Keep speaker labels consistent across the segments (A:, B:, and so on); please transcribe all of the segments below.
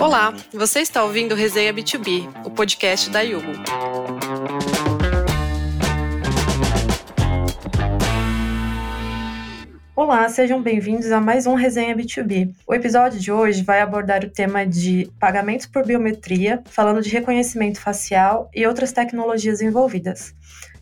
A: Olá, você está ouvindo Resenha B2B, o podcast da Yugo. Olá, sejam bem-vindos a mais um Resenha B2B. O episódio de hoje vai abordar o tema de pagamentos por biometria, falando de reconhecimento facial e outras tecnologias envolvidas.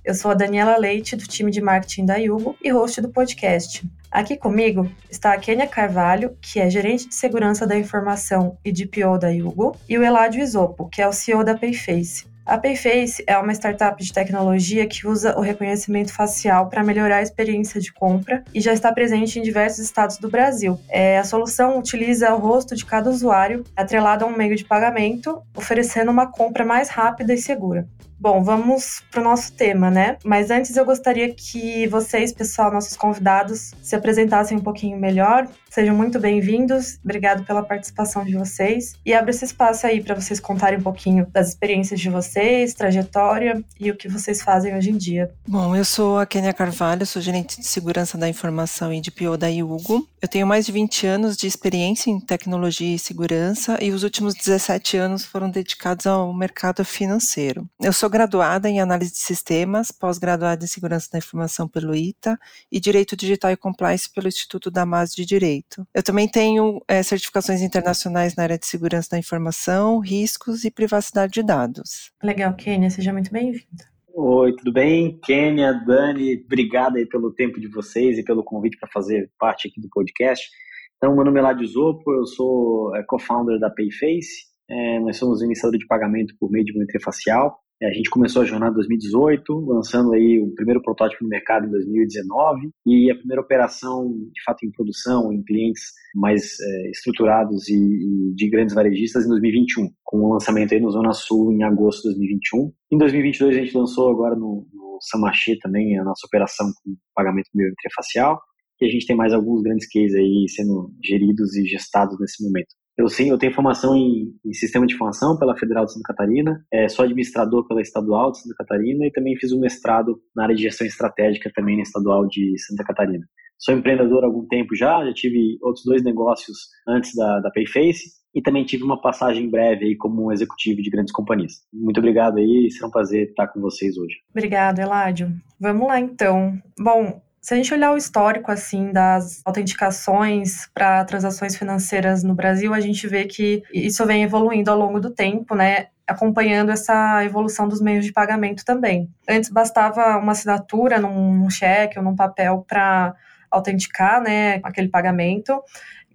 A: Eu sou a Daniela Leite, do time de marketing da Yugo e host do podcast. Aqui comigo está a Kênia Carvalho, que é gerente de segurança da informação e de PO da Yugo, e o Eladio Isopo, que é o CEO da Payface. A Payface é uma startup de tecnologia que usa o reconhecimento facial para melhorar a experiência de compra e já está presente em diversos estados do Brasil. É, a solução utiliza o rosto de cada usuário atrelado a um meio de pagamento, oferecendo uma compra mais rápida e segura. Bom, vamos para o nosso tema, né? Mas antes eu gostaria que vocês, pessoal, nossos convidados, se apresentassem um pouquinho melhor. Sejam muito bem-vindos. Obrigado pela participação de vocês. E abro esse espaço aí para vocês contarem um pouquinho das experiências de vocês, trajetória e o que vocês fazem hoje em dia.
B: Bom, eu sou a Kenia Carvalho, sou gerente de segurança da informação e de PO da Yugo. Eu tenho mais de 20 anos de experiência em tecnologia e segurança e os últimos 17 anos foram dedicados ao mercado financeiro. Eu sou graduada em análise de sistemas, pós-graduada em segurança da informação pelo ITA e direito digital e compliance pelo Instituto Damas de Direito. Eu também tenho é, certificações internacionais na área de segurança da informação, riscos e privacidade de dados.
A: Legal, Kênia, seja muito bem-vinda.
C: Oi, tudo bem? Kênia, Dani, obrigado aí pelo tempo de vocês e pelo convite para fazer parte aqui do podcast. Então, meu nome é Ládio Zopo, eu sou é, co-founder da Payface, é, nós somos iniciador de pagamento por meio de biometria facial. É, a gente começou a jornada em 2018, lançando aí o primeiro protótipo no mercado em 2019 e a primeira operação, de fato, em produção, em clientes mais é, estruturados e, e, de grandes varejistas em 2021, com o lançamento aí no Zona Sul em agosto de 2021. Em 2022 a gente lançou agora no, no Samaché também a nossa operação com pagamento de biometria facial e a gente tem mais alguns grandes cases aí sendo geridos e gestados nesse momento. Eu sim, eu tenho formação em, em, sistema de informação pela Federal de Santa Catarina, é, sou administrador pela Estadual de Santa Catarina e também fiz um mestrado na área de gestão estratégica também na Estadual de Santa Catarina. Sou empreendedor há algum tempo já, já tive outros dois negócios antes da, da Payface e também tive uma passagem breve aí como executivo de grandes companhias. Muito obrigado aí, será um prazer estar com vocês hoje.
A: Obrigado, Eládio. Vamos lá então. Bom, se a gente olhar o histórico assim das autenticações para transações financeiras no Brasil, a gente vê que isso vem evoluindo ao longo do tempo, né? acompanhando essa evolução dos meios de pagamento também. Antes bastava uma assinatura num cheque ou num papel para autenticar, né, aquele pagamento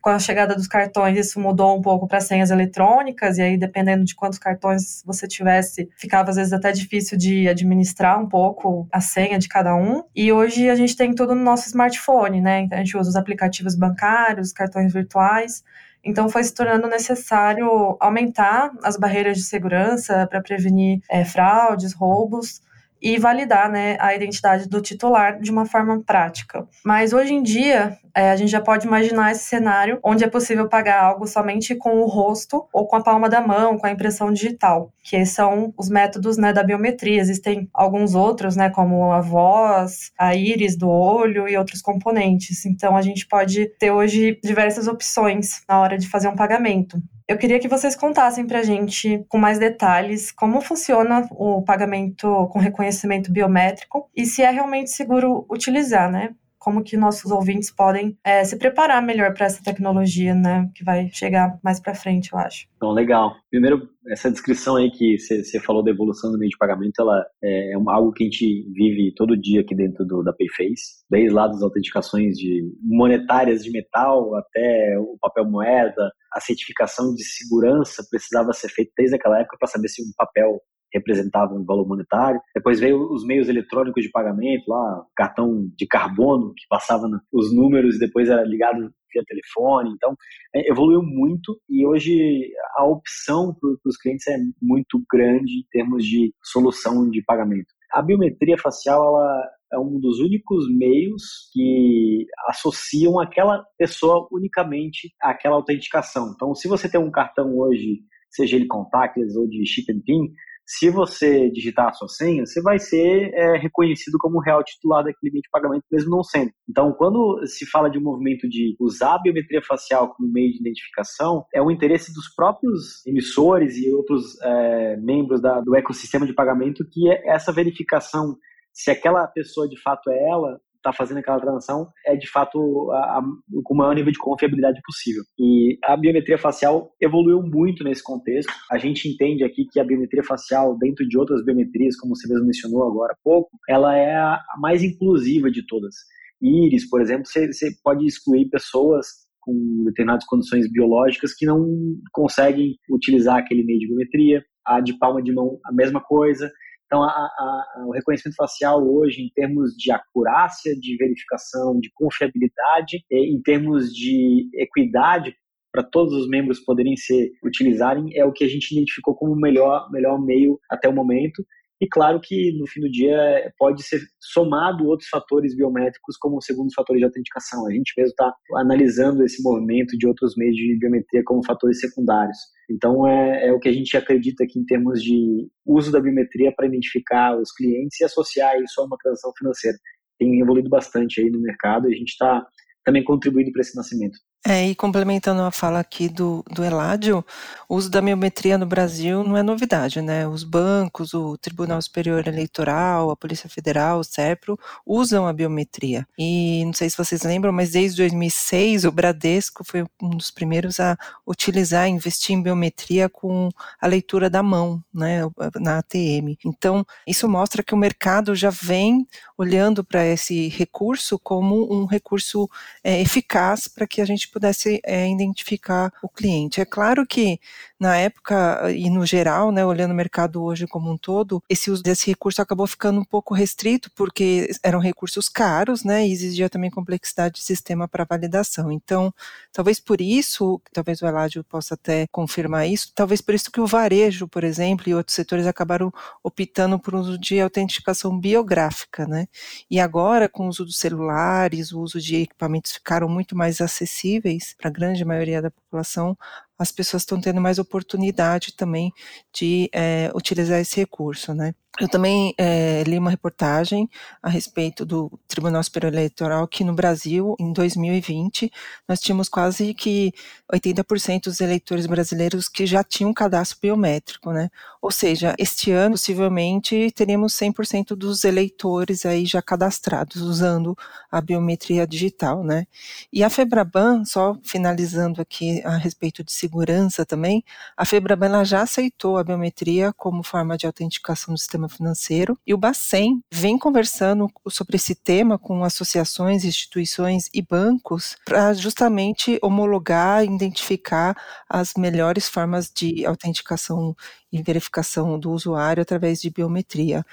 A: com a chegada dos cartões, isso mudou um pouco para senhas eletrônicas, e aí, dependendo de quantos cartões você tivesse, ficava às vezes até difícil de administrar um pouco a senha de cada um. E hoje a gente tem tudo no nosso smartphone, né? Então, a gente usa os aplicativos bancários, cartões virtuais. Então, foi se tornando necessário aumentar as barreiras de segurança para prevenir é, fraudes, roubos e validar né, a identidade do titular de uma forma prática. Mas hoje em dia, é, a gente já pode imaginar esse cenário onde é possível pagar algo somente com o rosto ou com a palma da mão, com a impressão digital, que são os métodos né, da biometria. Existem alguns outros, né, como a voz, a íris do olho e outros componentes. Então, a gente pode ter hoje diversas opções na hora de fazer um pagamento. Eu queria que vocês contassem para a gente com mais detalhes como funciona o pagamento com reconhecimento biométrico e se é realmente seguro utilizar, né? Como que nossos ouvintes podem é, se preparar melhor para essa tecnologia, né, que vai chegar mais para frente, eu acho.
C: Então, legal. Primeiro, essa descrição aí que você falou da evolução do meio de pagamento, ela é, é algo que a gente vive todo dia aqui dentro do, da Payface, desde lá das autenticações de monetárias de metal até o papel moeda, a certificação de segurança precisava ser feita desde aquela época para saber se um papel representava um valor monetário. Depois veio os meios eletrônicos de pagamento, lá, cartão de carbono, que passava os números e depois era ligado via telefone. Então, é, evoluiu muito e hoje a opção para os clientes é muito grande em termos de solução de pagamento. A biometria facial ela é um dos únicos meios que associam aquela pessoa unicamente àquela autenticação. Então, se você tem um cartão hoje, seja ele contactless ou de chip and pin, se você digitar a sua senha, você vai ser é, reconhecido como real titular daquele meio de pagamento, mesmo não sendo. Então, quando se fala de um movimento de usar a biometria facial como meio de identificação, é o interesse dos próprios emissores e outros é, membros da, do ecossistema de pagamento que é essa verificação se aquela pessoa de fato é ela, está fazendo aquela transação é de fato a, a, com o maior nível de confiabilidade possível. E a biometria facial evoluiu muito nesse contexto. A gente entende aqui que a biometria facial, dentro de outras biometrias, como você mesmo mencionou agora há pouco, ela é a mais inclusiva de todas. Íris, por exemplo, você, você pode excluir pessoas com determinadas condições biológicas que não conseguem utilizar aquele meio de biometria. A de palma de mão, a mesma coisa. Então, a, a, o reconhecimento facial hoje, em termos de acurácia, de verificação, de confiabilidade, em termos de equidade para todos os membros poderem ser utilizarem, é o que a gente identificou como o melhor, melhor meio até o momento. E claro que no fim do dia pode ser somado outros fatores biométricos como segundos fatores de autenticação. A gente mesmo está analisando esse movimento de outros meios de biometria como fatores secundários. Então é, é, o que a gente acredita aqui em termos de uso da biometria para identificar os clientes e associar isso a uma transação financeira. Tem evoluído bastante aí no mercado e a gente está também contribuindo para esse nascimento.
B: É, e complementando a fala aqui do, do Eládio, o uso da biometria no Brasil não é novidade, né? Os bancos, o Tribunal Superior Eleitoral, a Polícia Federal, o SERPRO, usam a biometria. E não sei se vocês lembram, mas desde 2006 o Bradesco foi um dos primeiros a utilizar, investir em biometria com a leitura da mão, né, na ATM. Então, isso mostra que o mercado já vem olhando para esse recurso como um recurso é, eficaz para que a gente pudesse é, identificar o cliente. É claro que na época e no geral, né, olhando o mercado hoje como um todo, esse uso desse recurso acabou ficando um pouco restrito porque eram recursos caros, né, e exigia também complexidade de sistema para validação. Então, talvez por isso, talvez o Eládio possa até confirmar isso, talvez por isso que o varejo, por exemplo, e outros setores acabaram optando por uso de autenticação biográfica, né? E agora, com o uso dos celulares, o uso de equipamentos ficaram muito mais acessíveis para a grande maioria da população, as pessoas estão tendo mais oportunidade também de é, utilizar esse recurso, né? Eu também é, li uma reportagem a respeito do Tribunal Superior Eleitoral que no Brasil, em 2020, nós tínhamos quase que 80% dos eleitores brasileiros que já tinham cadastro biométrico, né? Ou seja, este ano, possivelmente, teríamos 100% dos eleitores aí já cadastrados usando a biometria digital, né? E a Febraban, só finalizando aqui a respeito de segurança também, a Febraban já aceitou a biometria como forma de autenticação do sistema financeiro e o Bacen vem conversando sobre esse tema com associações, instituições e bancos para justamente homologar identificar as melhores formas de autenticação e verificação do usuário através de biometria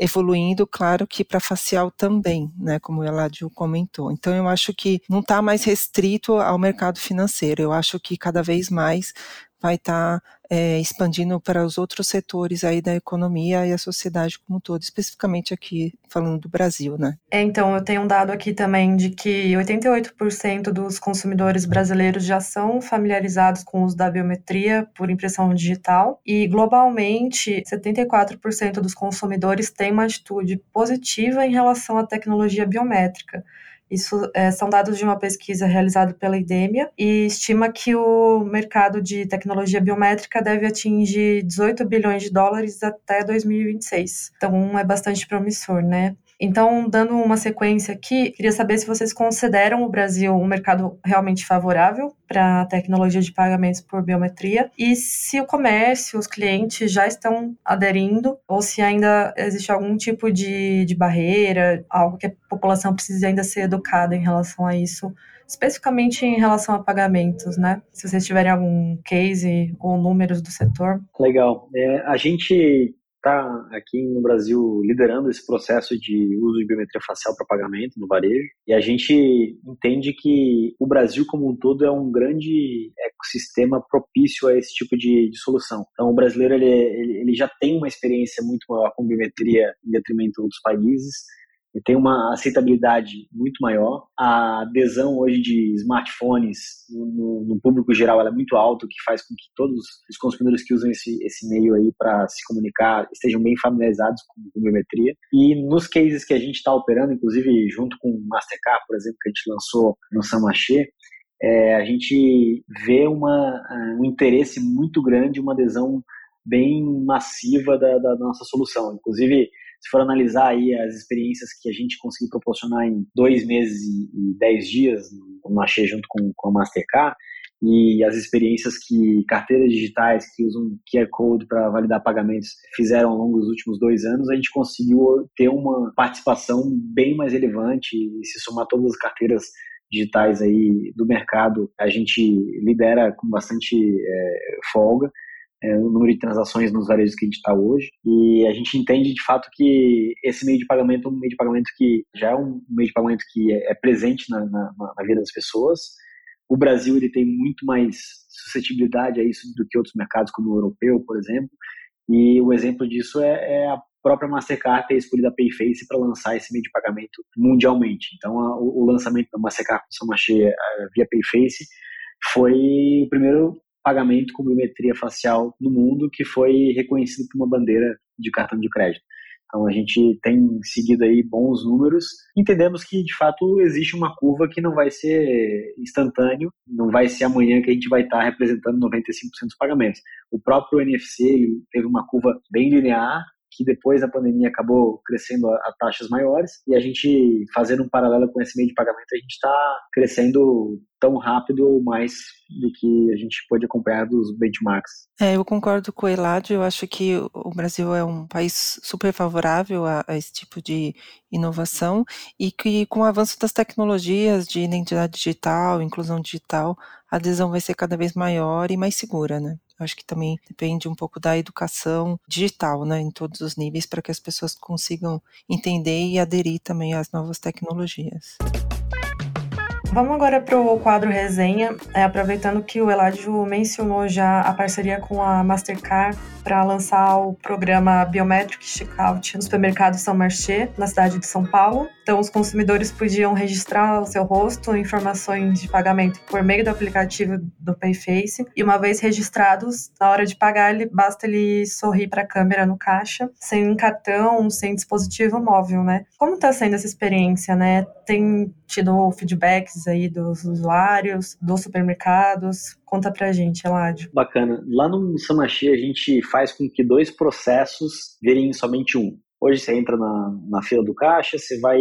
B: evoluindo, claro que para facial também, né, como o Eladio comentou. Então eu acho que não está mais restrito ao mercado financeiro, eu acho que cada vez mais vai estar tá, é, expandindo para os outros setores aí da economia e a sociedade como um todo, especificamente aqui falando do Brasil, né?
A: É, então, eu tenho um dado aqui também de que 88% dos consumidores brasileiros já são familiarizados com o uso da biometria por impressão digital e, globalmente, 74% dos consumidores têm uma atitude positiva em relação à tecnologia biométrica. Isso é, são dados de uma pesquisa realizada pela IDEMIA e estima que o mercado de tecnologia biométrica deve atingir 18 bilhões de dólares até 2026. Então é bastante promissor, né? Então, dando uma sequência aqui, queria saber se vocês consideram o Brasil um mercado realmente favorável para a tecnologia de pagamentos por biometria e se o comércio, os clientes já estão aderindo ou se ainda existe algum tipo de, de barreira, algo que a população precisa ainda ser educada em relação a isso especificamente em relação a pagamentos, né? Se vocês tiverem algum case ou números do setor.
C: Legal. É, a gente está aqui no Brasil liderando esse processo de uso de biometria facial para pagamento no varejo e a gente entende que o Brasil como um todo é um grande ecossistema propício a esse tipo de, de solução. Então o brasileiro ele, ele, ele já tem uma experiência muito maior com biometria em detrimento de outros países e tem uma aceitabilidade muito maior. A adesão hoje de smartphones no, no público geral é muito alta, o que faz com que todos os consumidores que usam esse, esse meio aí para se comunicar estejam bem familiarizados com, biometria. E nos cases que a gente está operando, inclusive junto com o Mastercard, por exemplo, que a gente lançou no Samaché, é, a gente vê uma, um interesse muito grande, uma adesão bem massiva da, da nossa solução. Inclusive, se for analisar aí as experiências que a gente conseguiu proporcionar em dois meses e, dez dias no Machê junto com, com a Mastercard, e as experiências que carteiras digitais que usam QR Code para validar pagamentos fizeram ao longo dos últimos dois anos, a gente conseguiu ter uma participação bem mais relevante e se somar todas as carteiras digitais aí do mercado, a gente lidera com bastante é, folga é, o número de transações nos varejos que a gente está hoje. E a gente entende de fato que esse meio de pagamento é um meio de pagamento que já é um meio de pagamento que é, é presente na, na, na vida das pessoas. O Brasil ele tem muito mais suscetibilidade a isso do que outros mercados, como o europeu, por exemplo. E o exemplo disso é, é a própria Mastercard ter escolhido a Payface para lançar esse meio de pagamento mundialmente. Então, a, o, o, lançamento da Mastercard com Samachê via Payface foi o primeiro pagamento com biometria facial no mundo que foi reconhecido por uma bandeira de cartão de crédito. Então a gente tem seguido aí bons números. Entendemos que de fato existe uma curva que não vai ser instantâneo, não vai ser amanhã que a gente vai estar representando 95% dos pagamentos. O próprio NFC teve uma curva bem linear que depois da pandemia acabou crescendo a, a, taxas maiores, e a gente, fazendo um paralelo com esse meio de pagamento, a gente está crescendo tão rápido ou mais do que a gente pode acompanhar dos benchmarks.
B: É, eu concordo com o Eladio, eu acho que o Brasil é um país super favorável a, a, esse tipo de inovação e que com o avanço das tecnologias de identidade digital, inclusão digital, a adesão vai ser cada vez maior e mais segura, né? Acho que também depende um pouco da educação digital, né, em todos os níveis, para que as pessoas consigam entender e aderir também às novas tecnologias.
A: Vamos agora para o quadro resenha, é, aproveitando que o Eladio mencionou já a parceria com a Mastercard para lançar o programa Biometric Checkout no supermercado São Marché, na cidade de São Paulo. Então, os consumidores podiam registrar o seu rosto, informações de pagamento por meio do aplicativo do Payface. E uma vez registrados, na hora de pagar, ele, basta ele sorrir para a câmera no caixa, sem cartão, sem dispositivo móvel, né? Como está sendo essa experiência, né? Tem tido feedbacks aí dos usuários, dos supermercados? Conta pra gente, Eladio.
C: Bacana. Lá no Samachi, a gente faz com que dois processos virem somente um. Hoje você entra na, na fila do caixa, você vai.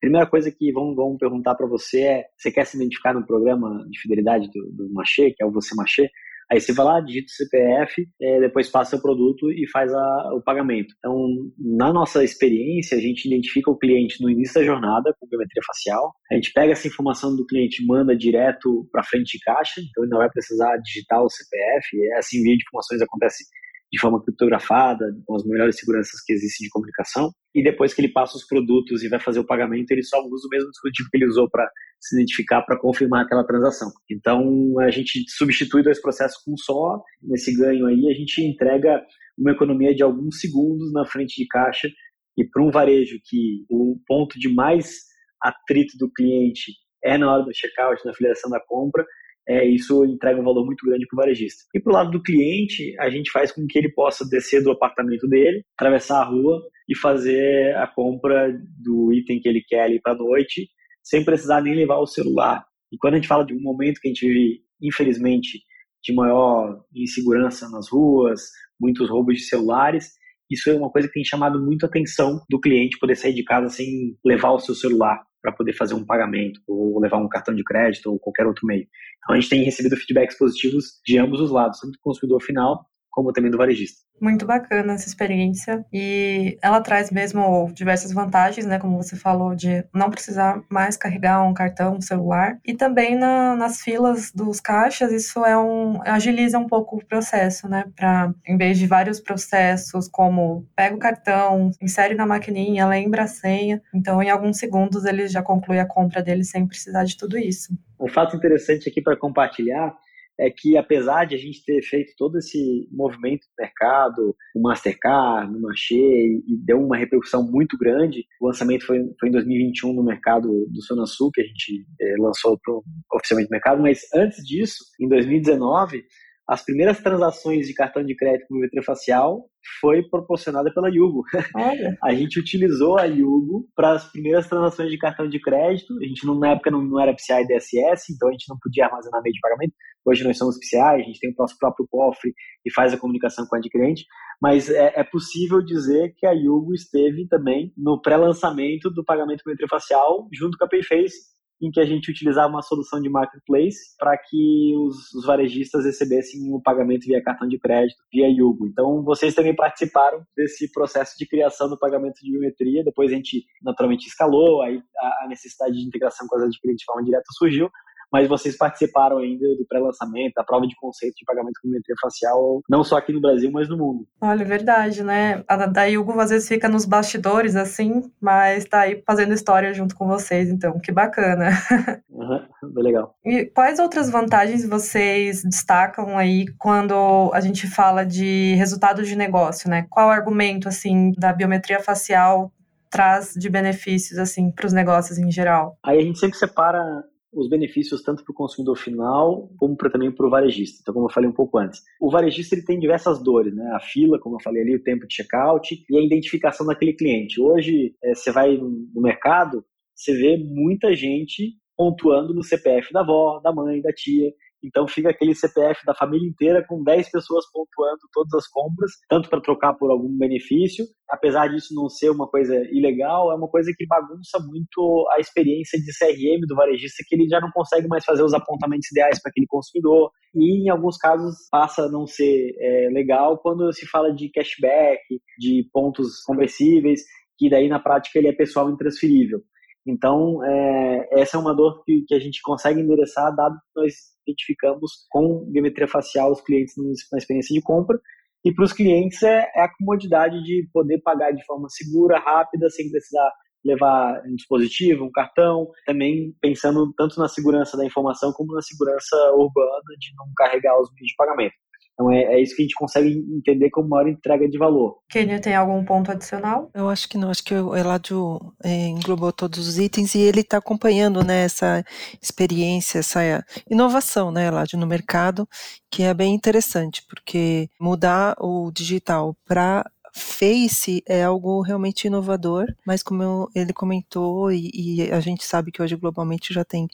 C: Primeira coisa que vão, vão perguntar para você é: você quer se identificar no programa de fidelidade do, do Machê, que é o Você Machê? Aí você vai lá, digita o CPF, é, depois passa o produto e faz a, o pagamento. Então, na nossa experiência, a gente identifica o cliente no início da jornada com biometria facial. A gente pega essa informação do cliente, manda direto para frente de caixa, então ele não vai precisar digitar o CPF. Esse envio de informações acontece de forma criptografada, com as melhores seguranças que existem de comunicação. E depois que ele passa os produtos e vai fazer o pagamento, ele só usa o mesmo dispositivo que ele usou para se identificar, para confirmar aquela transação. Então, a gente substitui dois processos com só. Nesse ganho aí, a gente entrega uma economia de alguns segundos na frente de caixa. E para um varejo que o ponto de mais atrito do cliente é na hora do checkout, na filiação da compra, é, isso entrega um valor muito grande para o varejista. E para o lado do cliente, a gente faz com que ele possa descer do apartamento dele, atravessar a rua e fazer a compra do item que ele quer ali para a noite, sem precisar nem levar o celular. E quando a gente fala de um momento que a gente vive, infelizmente, de maior insegurança nas ruas, muitos roubos de celulares, isso é uma coisa que tem chamado muito a atenção do cliente poder sair de casa sem levar o seu celular para poder fazer um pagamento, ou levar um cartão de crédito, ou qualquer outro meio. Então a gente tem recebido feedbacks positivos de ambos os lados, tanto do consumidor final como também do varejista.
A: Muito bacana essa experiência e ela traz mesmo diversas vantagens, né, como você falou, de não precisar mais carregar um cartão, um celular e também na, nas filas dos caixas isso é um agiliza um pouco o processo, né, para em vez de vários processos como pega o cartão, insere na maquininha, lembra a senha, então em alguns segundos ele já conclui a compra dele sem precisar de tudo isso.
C: Um fato interessante aqui para compartilhar é que apesar de a gente ter feito todo esse movimento do mercado, o Mastercard, o Manchê, e deu uma repercussão muito grande, o lançamento foi, foi em 2021 no mercado do Sonasul, que a gente é, lançou pro, oficialmente no mercado, mas antes disso, em 2019, as primeiras transações de cartão de crédito com biometria facial foi proporcionada pela Yugo. Olha. A gente utilizou a Yugo para as primeiras transações de cartão de crédito. A gente não, na época não, não era PCI DSS, então a gente não podia armazenar meio de pagamento. Hoje nós somos PCI, a gente tem o nosso próprio cofre e faz a comunicação com o adquirente. Mas é, é possível dizer que a Yugo esteve também no pré-lançamento do pagamento com biometria facial junto com a Payface em que a gente utilizava uma solução de marketplace para que os, os, varejistas recebessem o pagamento via cartão de crédito, via Yugo. Então, vocês também participaram desse processo de criação do pagamento de biometria. Depois a gente naturalmente escalou, aí a, necessidade de integração com as adquirentes de forma direta surgiu, mas vocês participaram ainda do pré-lançamento, da prova de conceito de pagamento com biometria facial, não só aqui no Brasil, mas no mundo.
A: Olha, verdade, né? A da Yugo às vezes fica nos bastidores, assim, mas tá aí fazendo história junto com vocês, então, que bacana.
C: Uhum, bem legal.
A: E quais outras vantagens vocês destacam aí quando a gente fala de resultado de negócio, né? Qual argumento, assim, da biometria facial traz de benefícios assim para os negócios em geral?
C: Aí a gente sempre separa os benefícios tanto para o consumidor final como pra, também para o varejista. Então, como eu falei um pouco antes, o varejista ele tem diversas dores, né? A fila, como eu falei ali, o tempo de checkout e a identificação daquele cliente. Hoje, é, você vai no mercado, você vê muita gente pontuando no CPF da avó, da mãe, da tia. Então fica aquele CPF da família inteira com 10 pessoas pontuando todas as compras, tanto para trocar por algum benefício. Apesar disso não ser uma coisa ilegal, é uma coisa que bagunça muito a experiência de CRM do varejista, que ele já não consegue mais fazer os apontamentos ideais para aquele consumidor. E em alguns casos passa a não ser é, legal quando se fala de cashback, de pontos conversíveis, que daí na prática ele é pessoal intransferível. Então, é, essa é uma dor que, que, a gente consegue endereçar, dado que nós identificamos com biometria facial os clientes na experiência de compra. E para os clientes é, é, a comodidade de poder pagar de forma segura, rápida, sem precisar levar um dispositivo, um cartão, também pensando tanto na segurança da informação como na segurança urbana de não carregar os meios de pagamento. Então é, é, isso que a gente consegue entender como maior entrega de valor.
A: Kenia, tem algum ponto adicional?
B: Eu acho que não, acho que o Eladio é, englobou todos os itens e ele está acompanhando né, essa experiência, essa inovação, né, Eladio, no mercado, que é bem interessante, porque mudar o digital para Face é algo realmente inovador, mas como ele comentou, e, e, a gente sabe que hoje globalmente já tem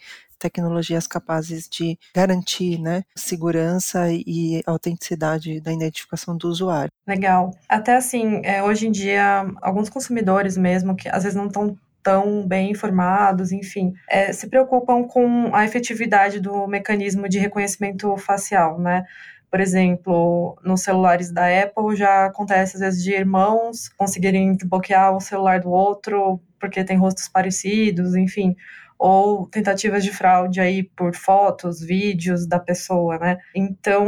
B: tecnologias capazes de garantir né, segurança e autenticidade da identificação do usuário.
A: Legal. Até assim, é, hoje em dia, alguns consumidores mesmo, que às vezes não estão tão bem informados, enfim, é, se preocupam com a efetividade do mecanismo de reconhecimento facial, né? Por exemplo, nos celulares da Apple já acontece às vezes de irmãos conseguirem bloquear o celular do outro porque tem rostos parecidos, enfim ou tentativas de fraude aí por fotos, vídeos da pessoa, né? Então,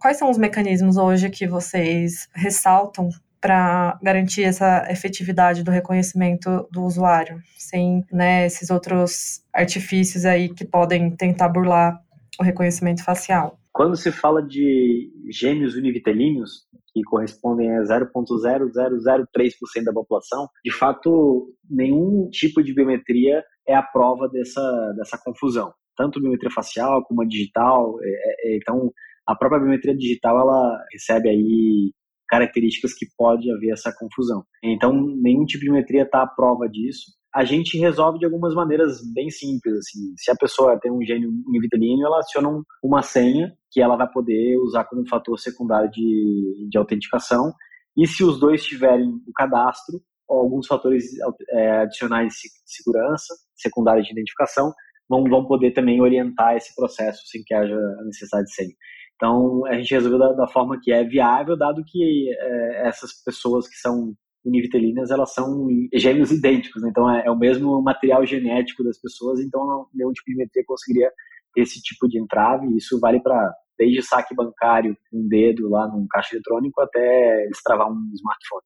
A: quais são os mecanismos hoje que vocês ressaltam para garantir essa efetividade do reconhecimento do usuário, sem né, esses outros artifícios aí que podem tentar burlar o reconhecimento facial?
C: Quando se fala de gêmeos univitelíneos, que correspondem a 0,0003% da população, de fato, nenhum tipo de biometria é a prova dessa, dessa confusão. Tanto biometria facial como a digital. É, é, é, então, a própria biometria digital ela recebe aí características que pode haver essa confusão. Então, nenhum tipo de biometria está à prova disso. A gente resolve de algumas maneiras bem simples. Assim. Se a pessoa tem um gênio univitelino, ela aciona uma senha que ela vai poder usar como fator secundário de, de autenticação. E se os dois tiverem o cadastro, alguns fatores é, adicionais de segurança, secundários de identificação, vão, vão poder também orientar esse processo sem que haja a necessidade de senha. Então, a gente resolveu da, da forma que é viável, dado que é, essas pessoas que são univitelinas, elas são gêmeos idênticos, né? então é, é, o mesmo material genético das pessoas, então nenhum tipo de metria conseguiria esse tipo de entrave, isso vale para desde saque bancário, um dedo lá num caixa eletrônico, até destravar um smartphone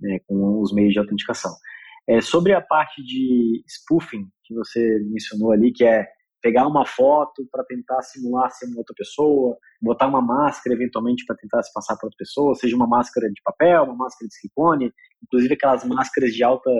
C: né, com os meios de autenticação. É, sobre a parte de spoofing, que você mencionou ali, que é pegar uma foto para tentar simular ser uma outra pessoa, botar uma máscara eventualmente para tentar se passar para outra pessoa, seja uma máscara de papel, uma máscara de silicone, inclusive aquelas máscaras de alta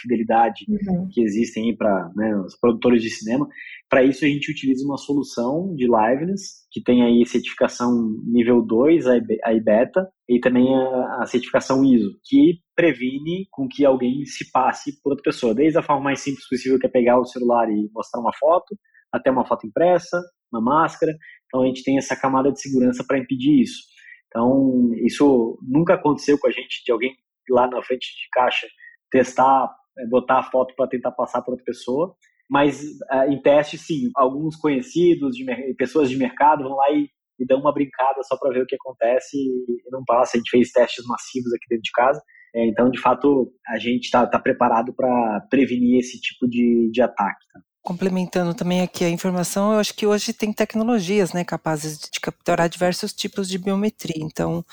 C: fidelidade uhum. que existem para né, os produtores de cinema. Para isso a gente utiliza uma solução de liveness que tem aí certificação nível 2, a IBETA, e também a, a certificação ISO, que previne com que alguém se passe por outra pessoa, desde a forma mais simples possível, que é pegar o celular e mostrar uma foto, até uma foto impressa, uma máscara. Então a gente tem essa camada de segurança para impedir isso. Então, isso nunca aconteceu com a gente, de alguém lá na frente de caixa testar, é, botar a foto para tentar passar para outra pessoa. Mas é, em teste, sim, alguns conhecidos, de, pessoas de mercado vão lá e, e dão uma brincada só para ver o que acontece e não passa. A gente fez testes massivos aqui dentro de casa. É, então, de fato, a gente está tá preparado para prevenir esse tipo de, de ataque. Tá?
B: Complementando também aqui a informação, eu acho que hoje tem tecnologias né, capazes de capturar diversos tipos de biometria. Então,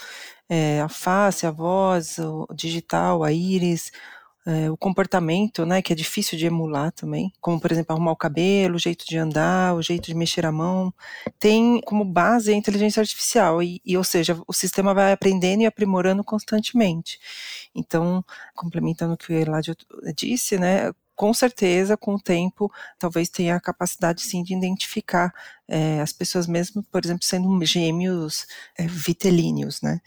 B: é, a face, a voz, o digital, a íris, é, o comportamento, né, que é difícil de emular também, como por exemplo arrumar o cabelo, o jeito de andar, o jeito de mexer a mão, tem como base a inteligência artificial e, e ou seja, o sistema vai aprendendo e aprimorando constantemente. Então, complementando o que o Eladio disse, né, com certeza, com o tempo, talvez tenha a capacidade sim de identificar é, as pessoas mesmo, por exemplo, sendo gêmeos é, vitelíneos, né?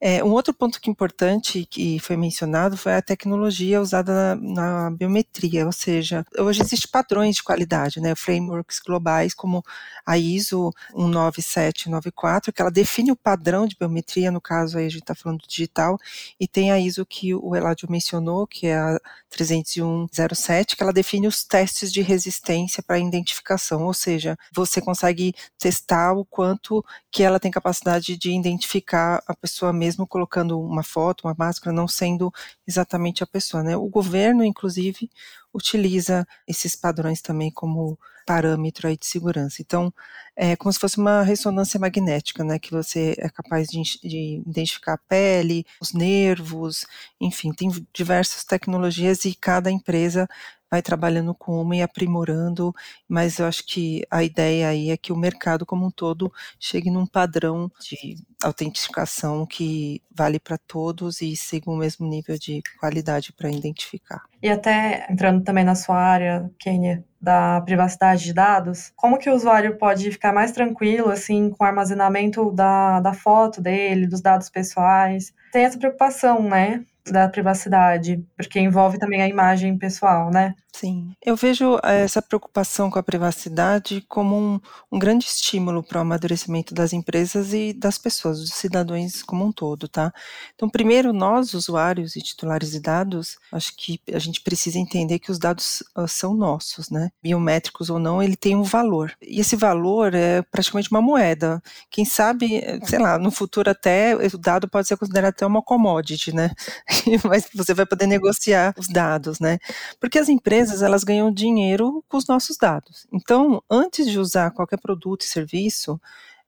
B: É, um outro ponto que importante que foi mencionado foi a tecnologia usada na, na, biometria, ou seja, hoje existem padrões de qualidade, né? Frameworks globais como a ISO 19794, que ela define o padrão de biometria, no caso aí a gente está falando digital, e tem a ISO que o Eladio mencionou, que é a 30107, que ela define os testes de resistência para identificação, ou seja, você consegue consegue testar o quanto que ela tem capacidade de identificar a pessoa mesmo colocando uma foto, uma máscara, não sendo exatamente a pessoa, né? O governo, inclusive, utiliza esses padrões também como parâmetro aí de segurança. Então, é como se fosse uma ressonância magnética, né, que você é capaz de, de, identificar a pele, os nervos, enfim, tem diversas tecnologias e cada empresa vai trabalhando com uma e aprimorando, mas eu acho que a ideia aí é que o mercado como um todo chegue num padrão de autenticação que vale para todos e siga o mesmo nível de qualidade para identificar.
A: E até entrando também na sua área, Kenia, da privacidade de dados, como que o usuário pode ficar mais tranquilo, assim, com o armazenamento da, da foto dele, dos dados pessoais? Tem essa preocupação, né? da privacidade, porque envolve também a imagem pessoal, né?
B: Sim, eu vejo eh, essa preocupação com a privacidade como um, um grande estímulo para o amadurecimento das empresas e das pessoas, dos cidadãos como um todo, tá? Então, primeiro, nós, usuários e titulares de dados, acho que a gente precisa entender que os dados uh, são nossos, né? Biométricos ou não, ele tem um valor. E esse valor é praticamente uma moeda. Quem sabe, sei lá, no futuro até o dado pode ser considerado até uma commodity, né? Mas você vai poder negociar os dados, né? Porque as empresas, elas ganham dinheiro com os nossos dados. Então, antes de usar qualquer produto e serviço,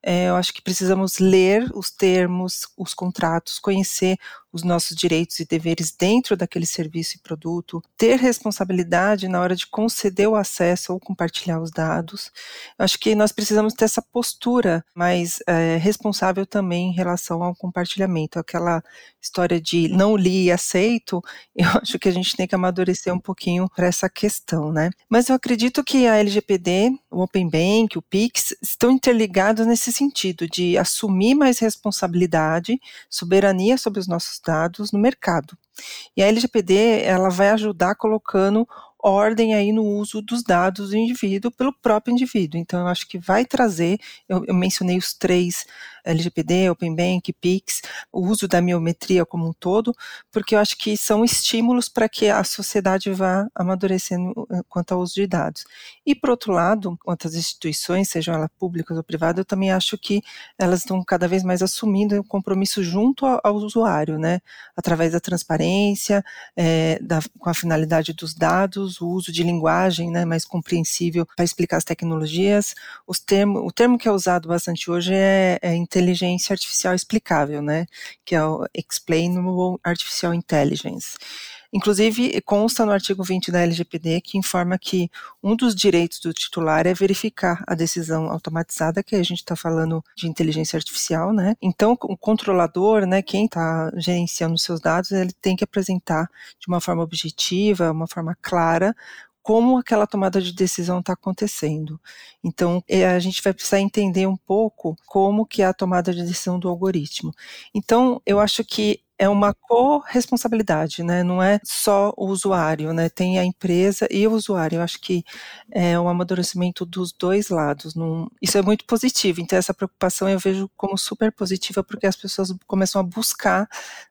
B: é, eu acho que precisamos ler os termos, os contratos, conhecer os nossos direitos e deveres dentro daquele serviço e produto, ter responsabilidade na hora de conceder o acesso ou compartilhar os dados. Eu acho que nós precisamos ter essa postura mais é, responsável também em relação ao compartilhamento. Aquela história de não li e aceito, eu acho que a gente tem que amadurecer um pouquinho para essa questão, né? Mas eu acredito que a LGPD, o Open Bank, o PIX, estão interligados nesse sentido de assumir mais responsabilidade, soberania sobre os nossos dados no mercado. E a LGPD ela vai ajudar colocando ordem aí no uso dos dados do indivíduo pelo próprio indivíduo. Então, eu acho que vai trazer, eu, eu mencionei os três, LGPD, Open Bank, PIX, o uso da biometria como um todo, porque eu acho que são estímulos para que a sociedade vá amadurecendo eh, quanto ao uso de dados. E, por outro lado, quanto às instituições, sejam elas públicas ou privadas, eu também acho que elas estão cada vez mais assumindo o compromisso junto ao, usuário, né, através da transparência, é, da, com a finalidade dos dados, o uso de linguagem né, mais compreensível para explicar as tecnologias. Os o termo que é usado bastante hoje é, é inteligência artificial explicável, né, que é o Explainable Artificial Intelligence. Inclusive, consta no artigo 20 da LGPD que informa que um dos direitos do titular é verificar a decisão automatizada, que a gente está falando de inteligência artificial, né? Então, o controlador, né, quem está gerenciando seus dados, ele tem que apresentar de uma forma objetiva, uma forma clara, como aquela tomada de decisão está acontecendo. Então, é, a gente vai precisar entender um pouco como que é a tomada de decisão do algoritmo. Então, eu acho que é uma corresponsabilidade, né? Não é só o usuário, né? Tem a empresa e o usuário. Eu acho que é um amadurecimento dos dois lados. Num... Isso é muito positivo. Então, essa preocupação eu vejo como super positiva, porque as pessoas começam a buscar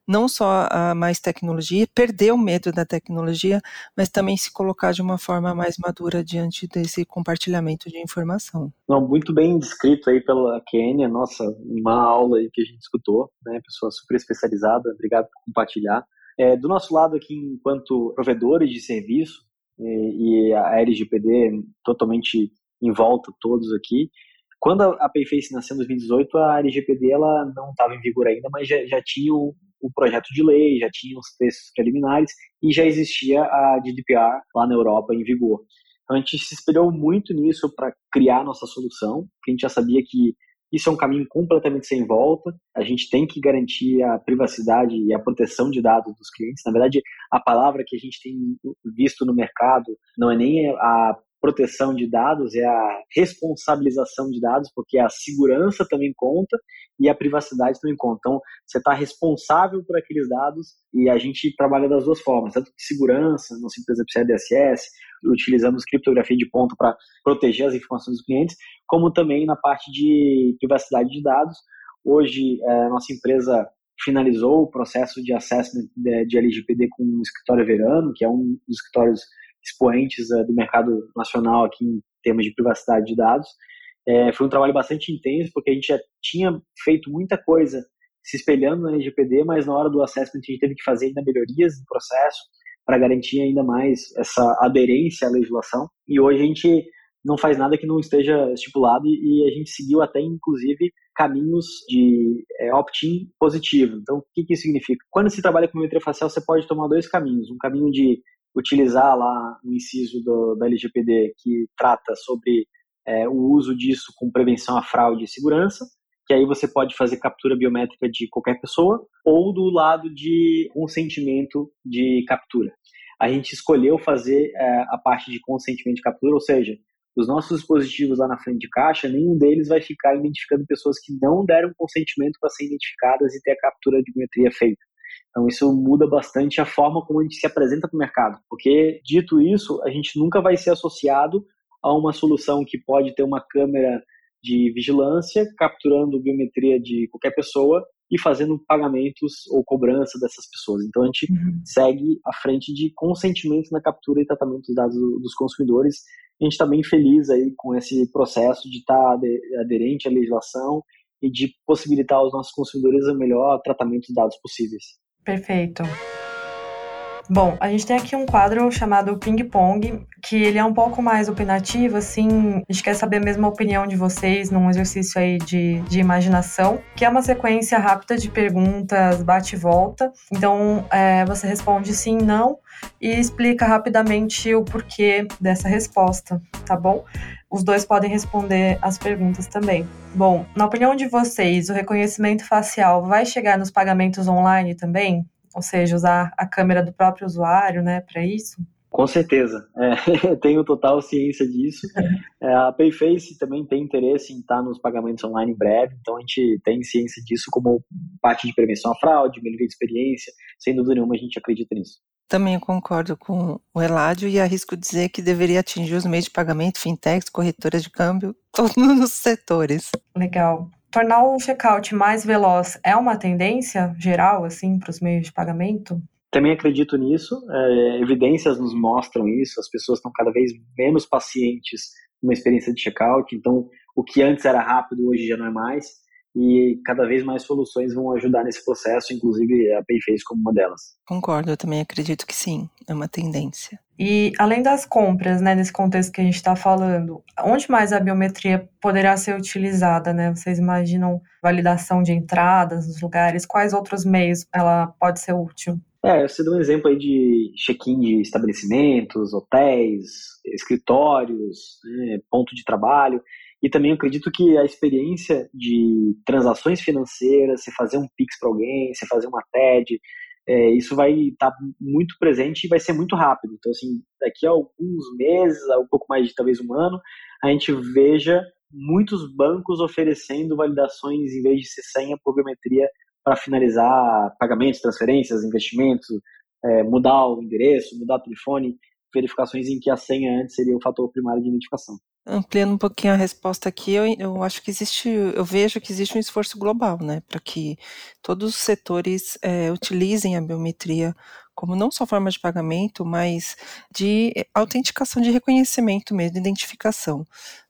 B: não só a mais tecnologia, perder o medo da tecnologia, mas também se colocar de uma forma mais madura diante desse compartilhamento de informação.
C: Não, muito bem descrito aí pela Kênia, nossa, uma aula aí que a gente escutou, né? Pessoa super especializada obrigado por compartilhar. É, do nosso lado aqui, enquanto provedores de serviço, e, e a LGPD totalmente em volta, todos aqui, quando a Payface nasceu em 2018, a LGPD ela não estava em vigor ainda, mas já, já tinha o, o, projeto de lei, já tinha os textos preliminares e já existia a GDPR lá na Europa em vigor. Então a gente se espelhou muito nisso para criar nossa solução, porque a gente já sabia que isso é um caminho completamente sem volta. A gente tem que garantir a privacidade e a proteção de dados dos clientes. Na verdade, a palavra que a gente tem visto no mercado não é nem a proteção de dados, é a responsabilização de dados, porque a segurança também conta e a privacidade também conta. Então, você está responsável por aqueles dados e a gente trabalha das duas formas, tanto de segurança, nossa empresa precisa DSS, utilizamos criptografia de ponto para proteger as informações dos clientes, como também na parte de privacidade de dados. Hoje, a nossa empresa finalizou o processo de assessment de LGPD com o escritório Verano, que é um dos escritórios expoentes uh, do mercado nacional aqui em termos de privacidade de dados. É, foi um trabalho bastante intenso, porque a gente já tinha feito muita coisa se espelhando na LGPD, mas na hora do assessment a gente teve que fazer ainda melhorias no processo para garantir ainda mais essa aderência à legislação. E hoje a gente não faz nada que não esteja estipulado e, a gente seguiu até, inclusive, caminhos de é, opt-in positivo. Então, o que, que isso significa? Quando se trabalha com biometria facial, você pode tomar dois caminhos. Um caminho de utilizar lá o inciso do, da LGPD que trata sobre é, o uso disso com prevenção à fraude e segurança, que aí você pode fazer captura biométrica de qualquer pessoa, ou do lado de consentimento de captura. A gente escolheu fazer é, a parte de consentimento de captura, ou seja, os nossos dispositivos lá na frente de caixa, nenhum deles vai ficar identificando pessoas que não deram consentimento para serem identificadas e ter a captura de biometria feita. Então isso muda bastante a forma como a gente se apresenta para o mercado, porque dito isso, a gente nunca vai ser associado a uma solução que pode ter uma câmera de vigilância capturando biometria de qualquer pessoa e fazendo pagamentos ou cobrança dessas pessoas. Então a gente uhum. segue à frente de consentimento na captura e tratamento dos dados dos consumidores. A gente está bem feliz aí com esse processo de estar tá aderente à legislação e de possibilitar aos nossos consumidores o melhor tratamento dos dados possíveis.
A: Perfeito. Bom, a gente tem aqui um quadro chamado Ping Pong, que ele é um pouco mais opinativo, assim, a gente quer saber mesmo a opinião de vocês num exercício aí de, de imaginação, que é uma sequência rápida de perguntas bate e volta. Então, é, você responde sim, não, e explica rapidamente o porquê dessa resposta, tá bom? Os dois podem responder as perguntas também. Bom, na opinião de vocês, o reconhecimento facial vai chegar nos pagamentos online também? Ou seja, usar a câmera do próprio usuário, né, para isso?
C: Com certeza, é, tenho total ciência disso. É, a Payface também tem interesse em estar nos pagamentos online em breve, então a gente tem ciência disso como parte de prevenção à fraude, melhoria de experiência. Sem dúvida nenhuma, a gente acredita nisso.
B: Também concordo com o Eládio e arrisco dizer que deveria atingir os meios de pagamento, fintechs, corretoras de câmbio, todos os setores.
A: Legal tornar o checkout mais veloz é uma tendência geral, assim, para os meios de pagamento?
C: Também acredito nisso. É, evidências nos mostram isso. As pessoas estão cada vez menos pacientes numa experiência de checkout. Então, o que antes era rápido, hoje já não é mais e cada vez mais soluções vão ajudar nesse processo, inclusive a Payface como uma delas.
B: Concordo, eu também acredito que sim, é uma tendência.
A: E além das compras, né, nesse contexto que a gente está falando, onde mais a biometria poderá ser utilizada, né? Vocês imaginam validação de entradas nos lugares? Quais outros meios ela pode ser útil?
C: É, você deu um exemplo aí de check-in de estabelecimentos, hotéis, escritórios, né, ponto de trabalho. E também acredito que a experiência de transações financeiras, você fazer um Pix para alguém, você fazer uma TED, é, isso vai estar tá muito presente e vai ser muito rápido. Então, assim, daqui a alguns meses, um pouco mais de talvez um ano, a gente veja muitos bancos oferecendo validações em vez de ser senha por biometria para finalizar pagamentos, transferências, investimentos, é, mudar o endereço, mudar o telefone, verificações em que a senha antes seria o fator primário de identificação.
B: Ampliando um pouquinho a resposta aqui, eu, eu acho que existe, eu vejo que existe um esforço global, né, para que todos os setores é, utilizem a biometria como não só forma de pagamento, mas de autenticação de reconhecimento mesmo, de identificação.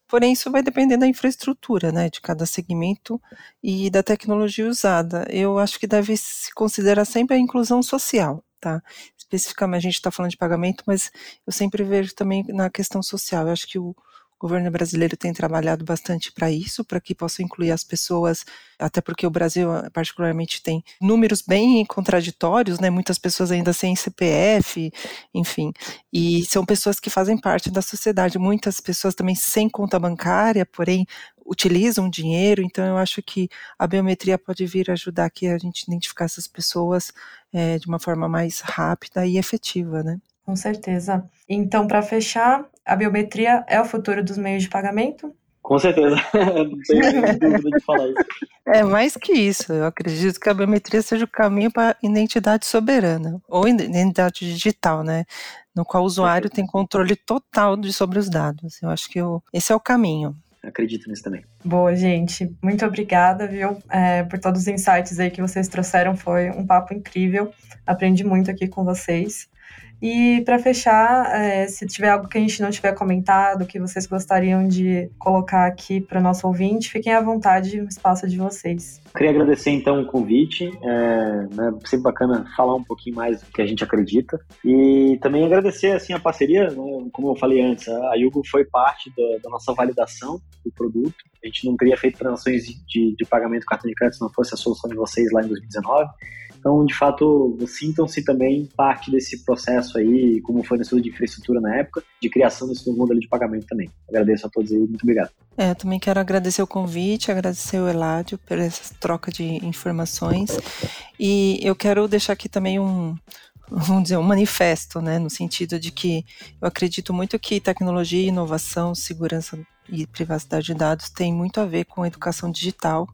B: Porém, isso vai depender da infraestrutura, né, de cada segmento e da tecnologia usada. Eu acho que deve se considerar sempre a inclusão social, tá? Especificamente, a gente está falando de pagamento, mas eu sempre vejo também na questão social. Eu acho que o, o governo brasileiro tem trabalhado bastante para isso, para que possa incluir as pessoas, até porque o Brasil, particularmente, tem números bem contraditórios, né? Muitas pessoas ainda sem CPF, enfim. E são pessoas que fazem parte da sociedade. Muitas pessoas também sem conta bancária, porém utilizam dinheiro, então eu acho que a biometria pode vir ajudar aqui a gente identificar essas pessoas é, de uma forma mais rápida e efetiva, né?
A: Com certeza. Então, para fechar, a biometria é o futuro dos meios de pagamento?
C: Com certeza, não tenho dúvida de falar isso.
B: É mais que isso, eu acredito que a biometria seja o caminho para identidade soberana, ou identidade digital, né? No qual o usuário tem controle total de, sobre os dados. Eu acho que eu, esse é o caminho.
C: Acredito nisso também.
A: Boa, gente. Muito obrigada, viu, é, por todos os insights aí que vocês trouxeram. Foi um papo incrível. Aprendi muito aqui com vocês. E para fechar, é, se tiver algo que a gente não tiver comentado, que vocês gostariam de colocar aqui para o nosso ouvinte, fiquem à vontade, o espaço é de vocês.
C: Queria agradecer então o convite, é né, sempre bacana falar um pouquinho mais do que a gente acredita e também agradecer assim a parceria, né, como eu falei antes, a Yugo foi parte da, da, nossa validação do produto. A gente não teria feito transações de, de pagamento cartão de crédito se não fosse a solução de vocês lá em 2019. Então, de fato, sintam-se também parte desse processo aí, como foi no estudo de infraestrutura na época, de criação desse novo modelo de pagamento também. Agradeço a todos aí, muito obrigado.
B: É, eu também quero agradecer o convite, agradecer o Eládio por essa troca de informações. E eu quero deixar aqui também um, vamos dizer, um manifesto, né, no sentido de que eu acredito muito que tecnologia, inovação, segurança e privacidade de dados tem muito a ver com educação digital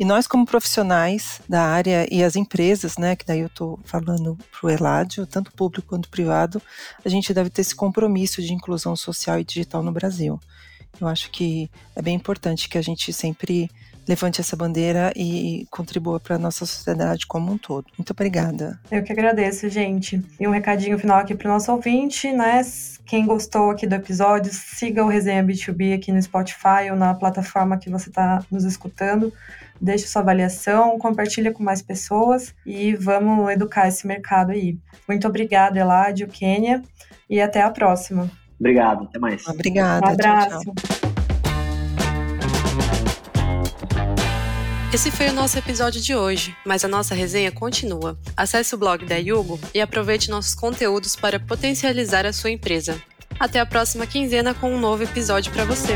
B: e nós, como profissionais da área e as empresas, né, que daí eu estou falando para o Eládio, tanto público quanto privado, a gente deve ter esse compromisso de inclusão social e digital no Brasil. Eu acho que é bem importante que a gente sempre levante essa bandeira e contribua para a nossa sociedade como um todo. Muito obrigada.
A: Eu que agradeço, gente. E um recadinho final aqui para o nosso ouvinte, né? Quem gostou aqui do episódio, siga o Resenha B2B aqui no Spotify ou na plataforma que você está nos escutando deixe sua avaliação, compartilha com mais pessoas e vamos educar esse mercado aí. Muito obrigada, Eladio, Kênia, e até a próxima.
C: Obrigado, até mais.
B: Obrigada.
A: Um abraço. Tchau, tchau.
D: Esse foi o nosso episódio de hoje, mas a nossa resenha continua. Acesse o blog da Yugo e aproveite nossos conteúdos para potencializar a sua empresa. Até a próxima quinzena com um novo episódio para você.